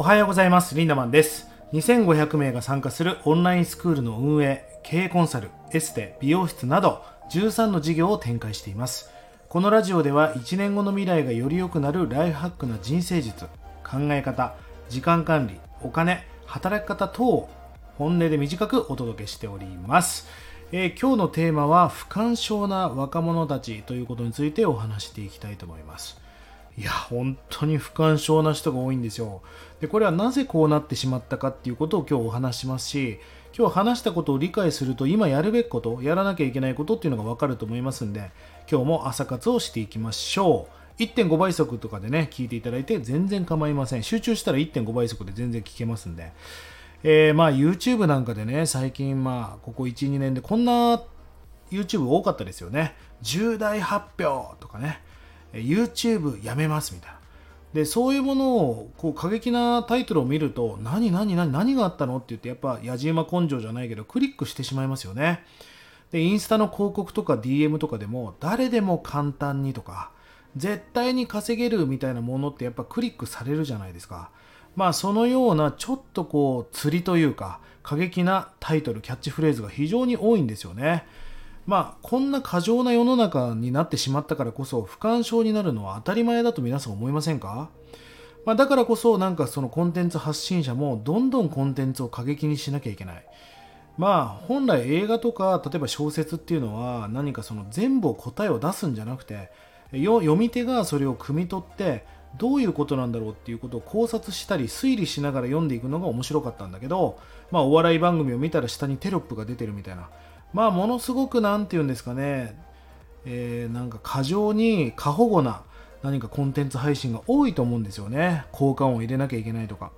おはようございます。リンダマンです。2500名が参加するオンラインスクールの運営経営コンサルエステ美容室など13の事業を展開しています。このラジオでは1年後の未来がより良くなるライフハックな人生術考え方時間管理お金働き方等を本音で短くお届けしております、えー今日のテーマは不干渉な若者たちということについてお話していきたいと思います。いや本当に不干渉な人が多いんですよ。でこれはなぜこうなってしまったかっていうことを今日お話しますし今日話したことを理解すると今やるべきことやらなきゃいけないことっていうのが分かると思いますんで今日も朝活をしていきましょう。1.5倍速とかでね聞いていただいて全然構いません。集中したら1.5倍速で全然聞けますんで。えーまあ YouTube なんかでね最近まあここ12年でこんな YouTube 多かったですよね。重大発表とかね。YouTube やめますみたいな。でそういうものをこう過激なタイトルを見ると何何何何があったのって言ってやっぱやじ馬根性じゃないけどクリックしてしまいますよね。でインスタの広告とか DM とかでも誰でも簡単にとか絶対に稼げるみたいなものってやっぱクリックされるじゃないですか。まあそのようなちょっとこう釣りというか過激なタイトルキャッチフレーズが非常に多いんですよね。まあこんな過剰な世の中になってしまったからこそ不干渉になるのは当たり前だと皆さん思いませんか？まあ、だからこそなんかそのコンテンツ発信者もどんどんコンテンツを過激にしなきゃいけない。まあ本来映画とか例えば小説っていうのは何かその全部を答えを出すんじゃなくて読み手がそれを汲み取ってどういうことなんだろうっていうことを考察したり推理しながら読んでいくのが面白かったんだけど、まあ、お笑い番組を見たら下にテロップが出てるみたいな。まあものすごくなんて言うんですかね、えーなんか過剰に過保護な何かコンテンツ配信が多いと思うんですよね。効果音を入れなきゃいけないとか。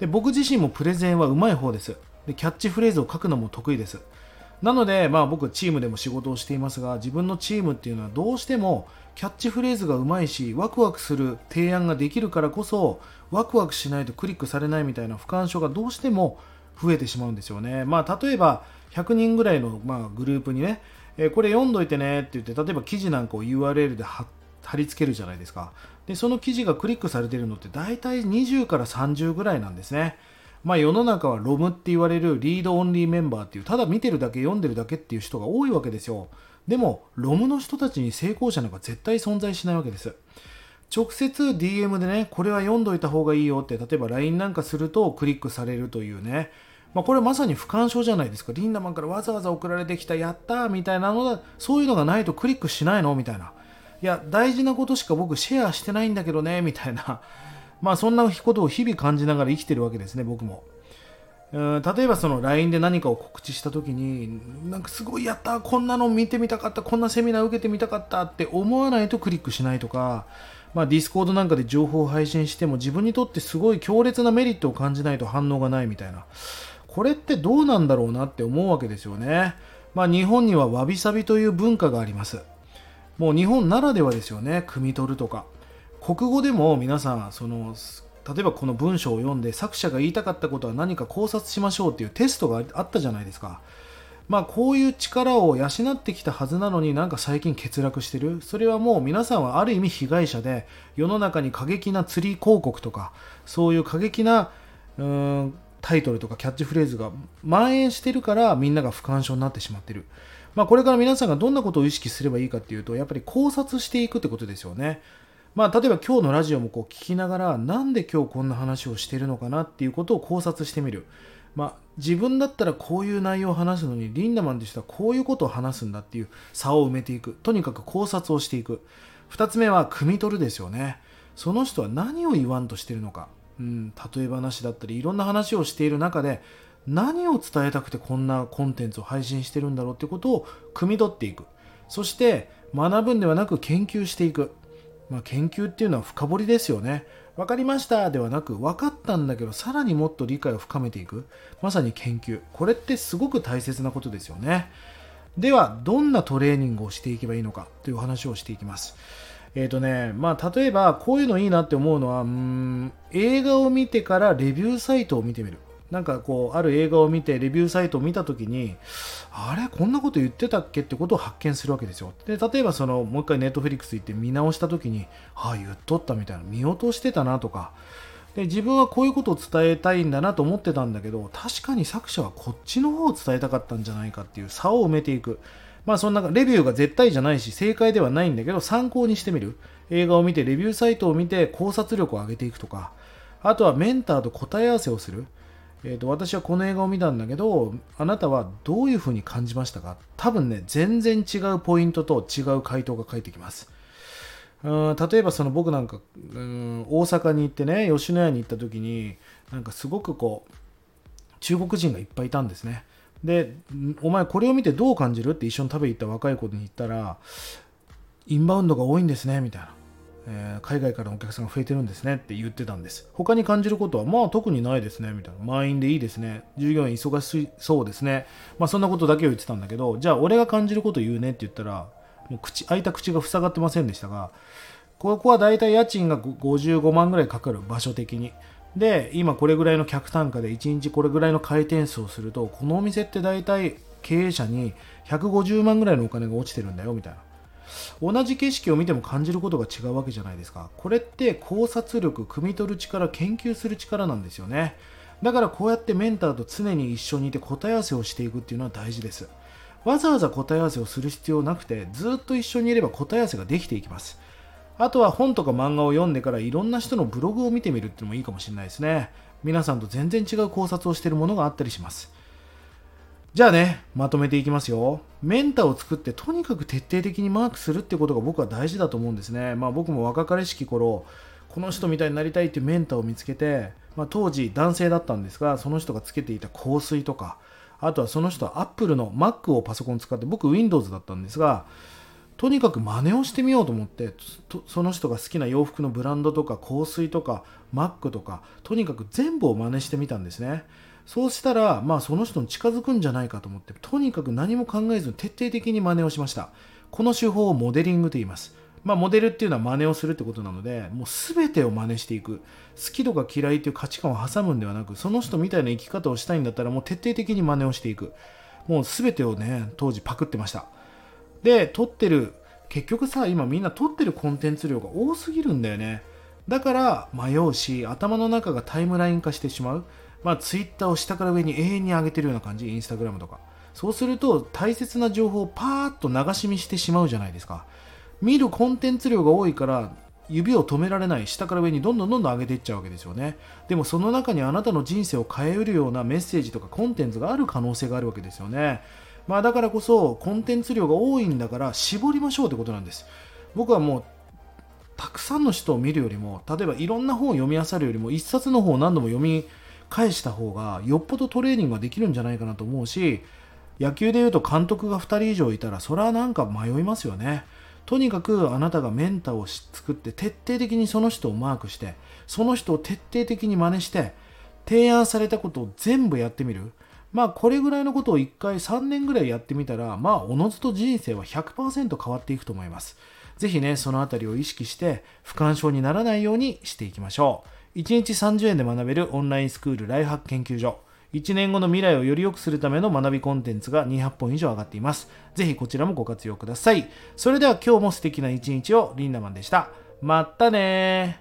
で僕自身もプレゼンはうまい方です。でキャッチフレーズを書くのも得意です。なので、まあ、僕チームでも仕事をしていますが自分のチームっていうのはどうしてもキャッチフレーズがうまいしワクワクする提案ができるからこそワクワクしないとクリックされないみたいな不干渉がどうしても増えてしまうんですよね。まあ、例えば100人ぐらいの、まあ、グループにね、えーこれ読んどいてねって言って例えば記事なんかを URL で貼り付けるじゃないですか。でその記事がクリックされてるのって大体20から30ぐらいなんですね。まあ世の中はロムって言われるリードオンリーメンバーっていうただ見てるだけ読んでるだけっていう人が多いわけですよ。でもロムの人たちに成功者なんか絶対存在しないわけです。直接 DM でねこれは読んどいた方がいいよって例えば LINE なんかするとクリックされるというね。まあ、これまさに不干渉じゃないですか。リンダマンからわざわざ送られてきたやったーみたいなのだ。そういうのがないとクリックしないの？みたいな。いや大事なことしか僕シェアしてないんだけどねみたいな。まあそんなことを日々感じながら生きてるわけですね僕も。例えばその LINE で何かを告知した時になんかすごいやったこんなの見てみたかったこんなセミナー受けてみたかったって思わないとクリックしないとかまあ、ディスコードなんかで情報を配信しても自分にとってすごい強烈なメリットを感じないと反応がないみたいな。これってどうなんだろうなって思うわけですよね。まあ日本にはわびさびという文化があります。もう日本ならではですよね。汲み取るとか。国語でも皆さん、その、例えばこの文章を読んで作者が言いたかったことは何か考察しましょうっていうテストがあったじゃないですか。まあこういう力を養ってきたはずなのになんか最近欠落してる。それはもう皆さんはある意味被害者で世の中に過激な釣り広告とかそういう過激なうーんタイトルとかキャッチフレーズが蔓延してるからみんなが不干渉になってしまってる。まあこれから皆さんがどんなことを意識すればいいかっていうとやっぱり考察していくってことですよね。まあ例えば今日のラジオもこう聞きながらなんで今日こんな話をしてるのかなっていうことを考察してみる。まあ自分だったらこういう内容を話すのにリンダマンとしてはこういうことを話すんだっていう差を埋めていく。とにかく考察をしていく。二つ目は汲み取るですよね。その人は何を言わんとしてるのか。うん、例え話だったりいろんな話をしている中で何を伝えたくてこんなコンテンツを配信してるんだろうってことを汲み取っていく。そして学ぶんではなく研究していく、まあ、研究っていうのは深掘りですよね。分かりましたではなく分かったんだけどさらにもっと理解を深めていく。まさに研究。これってすごく大切なことですよね。ではどんなトレーニングをしていけばいいのかという話をしていきます。えっ、とね、まあ、例えば、こういうのいいなって思うのは、うん、映画を見てからレビューサイトを見てみる。なんかこう、ある映画を見て、レビューサイトを見たときに、あれこんなこと言ってたっけってことを発見するわけですよ。で、例えばその、もう一回ネットフリックス行って見直したときに、ああ、言っとったみたいな、見落としてたなとか、で自分はこういうことを伝えたいんだなと思ってたんだけど確かに作者はこっちの方を伝えたかったんじゃないかっていう差を埋めていくまあそんなレビューが絶対じゃないし正解ではないんだけど参考にしてみる。映画を見てレビューサイトを見て考察力を上げていくとか。あとはメンターと答え合わせをする。えーと、私はこの映画を見たんだけどあなたはどういうふうに感じましたか？多分ね全然違うポイントと違う回答が返ってきます。うん例えばその僕なんかうん大阪に行ってね吉野家に行った時になんかすごくこう中国人がいっぱいいたんですね。でお前これを見てどう感じるって一緒に食べに行った若い子に言ったらインバウンドが多いんですねみたいなえー、海外からのお客さんが増えてるんですねって言ってたんです。他に感じることは、まあ特にないですね、みたいな。満員でいいですね。従業員忙しそうですね。まあそんなことだけを言ってたんだけど、じゃあ俺が感じること言うねって言ったら、もう口、開いた口が塞がってませんでしたが、ここはだいたい家賃が55万ぐらいかかる、場所的に。で、今これぐらいの客単価で1日これぐらいの回転数をすると、このお店って大体経営者に150万ぐらいのお金が落ちてるんだよ、みたいな。同じ景色を見ても感じることが違うわけじゃないですか。これって考察力汲み取る力研究する力なんですよね。だからこうやってメンターと常に一緒にいて答え合わせをしていくっていうのは大事です。わざわざ答え合わせをする必要なくてずっと一緒にいれば答え合わせができていきます。あとは本とか漫画を読んでからいろんな人のブログを見てみるっていうのもいいかもしれないですね皆さんと全然違う考察をしているものがあったりしますじゃあね、まとめていきますよ。メンターを作ってとにかく徹底的にマークするってことが僕は大事だと思うんですね。まあ僕も若かりしき頃、この人みたいになりたいっていうメンターを見つけて、まあ、当時男性だったんですが、その人がつけていた香水とか、あとはその人は Apple の Mac をパソコン使って、僕 Windows だったんですが、とにかく真似をしてみようと思ってその人が好きな洋服のブランドとか香水とか Mac とかとにかく全部を真似してみたんですねそうしたら、まあ、その人に近づくんじゃないかと思って、とにかく何も考えずに徹底的に真似をしました。この手法をモデリングと言います。まあ、モデルっていうのは真似をするってことなので、もう全てを真似していく。好きとか嫌いっていう価値観を挟むんではなく、その人みたいな生き方をしたいんだったら、もう徹底的に真似をしていく。もう全てをね、当時パクってました。で、撮ってる、結局さ、今みんな撮ってるコンテンツ量が多すぎるんだよね。だから迷うし、頭の中がタイムライン化してしまう。まあ、ツイッターを下から上に永遠に上げてるような感じ、インスタグラムとか。そうすると、大切な情報をパーッと流し見してしまうじゃないですか。見るコンテンツ量が多いから、指を止められない、下から上にどんどんどんどん上げていっちゃうわけですよね。でもその中にあなたの人生を変えうるようなメッセージとかコンテンツがある可能性があるわけですよね。まあだからこそコンテンツ量が多いんだから絞りましょうってことなんです。僕はもうたくさんの人を見るよりも、例えばいろんな本を読み漁るよりも一冊の本を何度も読み返した方がよっぽどトレーニングができるんじゃないかなと思うし野球でいうと監督が2人以上いたらそれはなんか迷いますよねとにかくあなたがメンターを作って徹底的にその人をマークしてその人を徹底的に真似して提案されたことを全部やってみるまあこれぐらいのことを1回3年ぐらいやってみたらまあおのずと人生は100%変わっていくと思います是非ねその辺りを意識して不干渉にならないようにしていきましょう1日30円で学べるオンラインスクールライフハック研究所。1年後の未来をより良くするための学びコンテンツが200本以上上がっています。ぜひこちらもご活用ください。それでは今日も素敵な一日をリンダマンでした。またね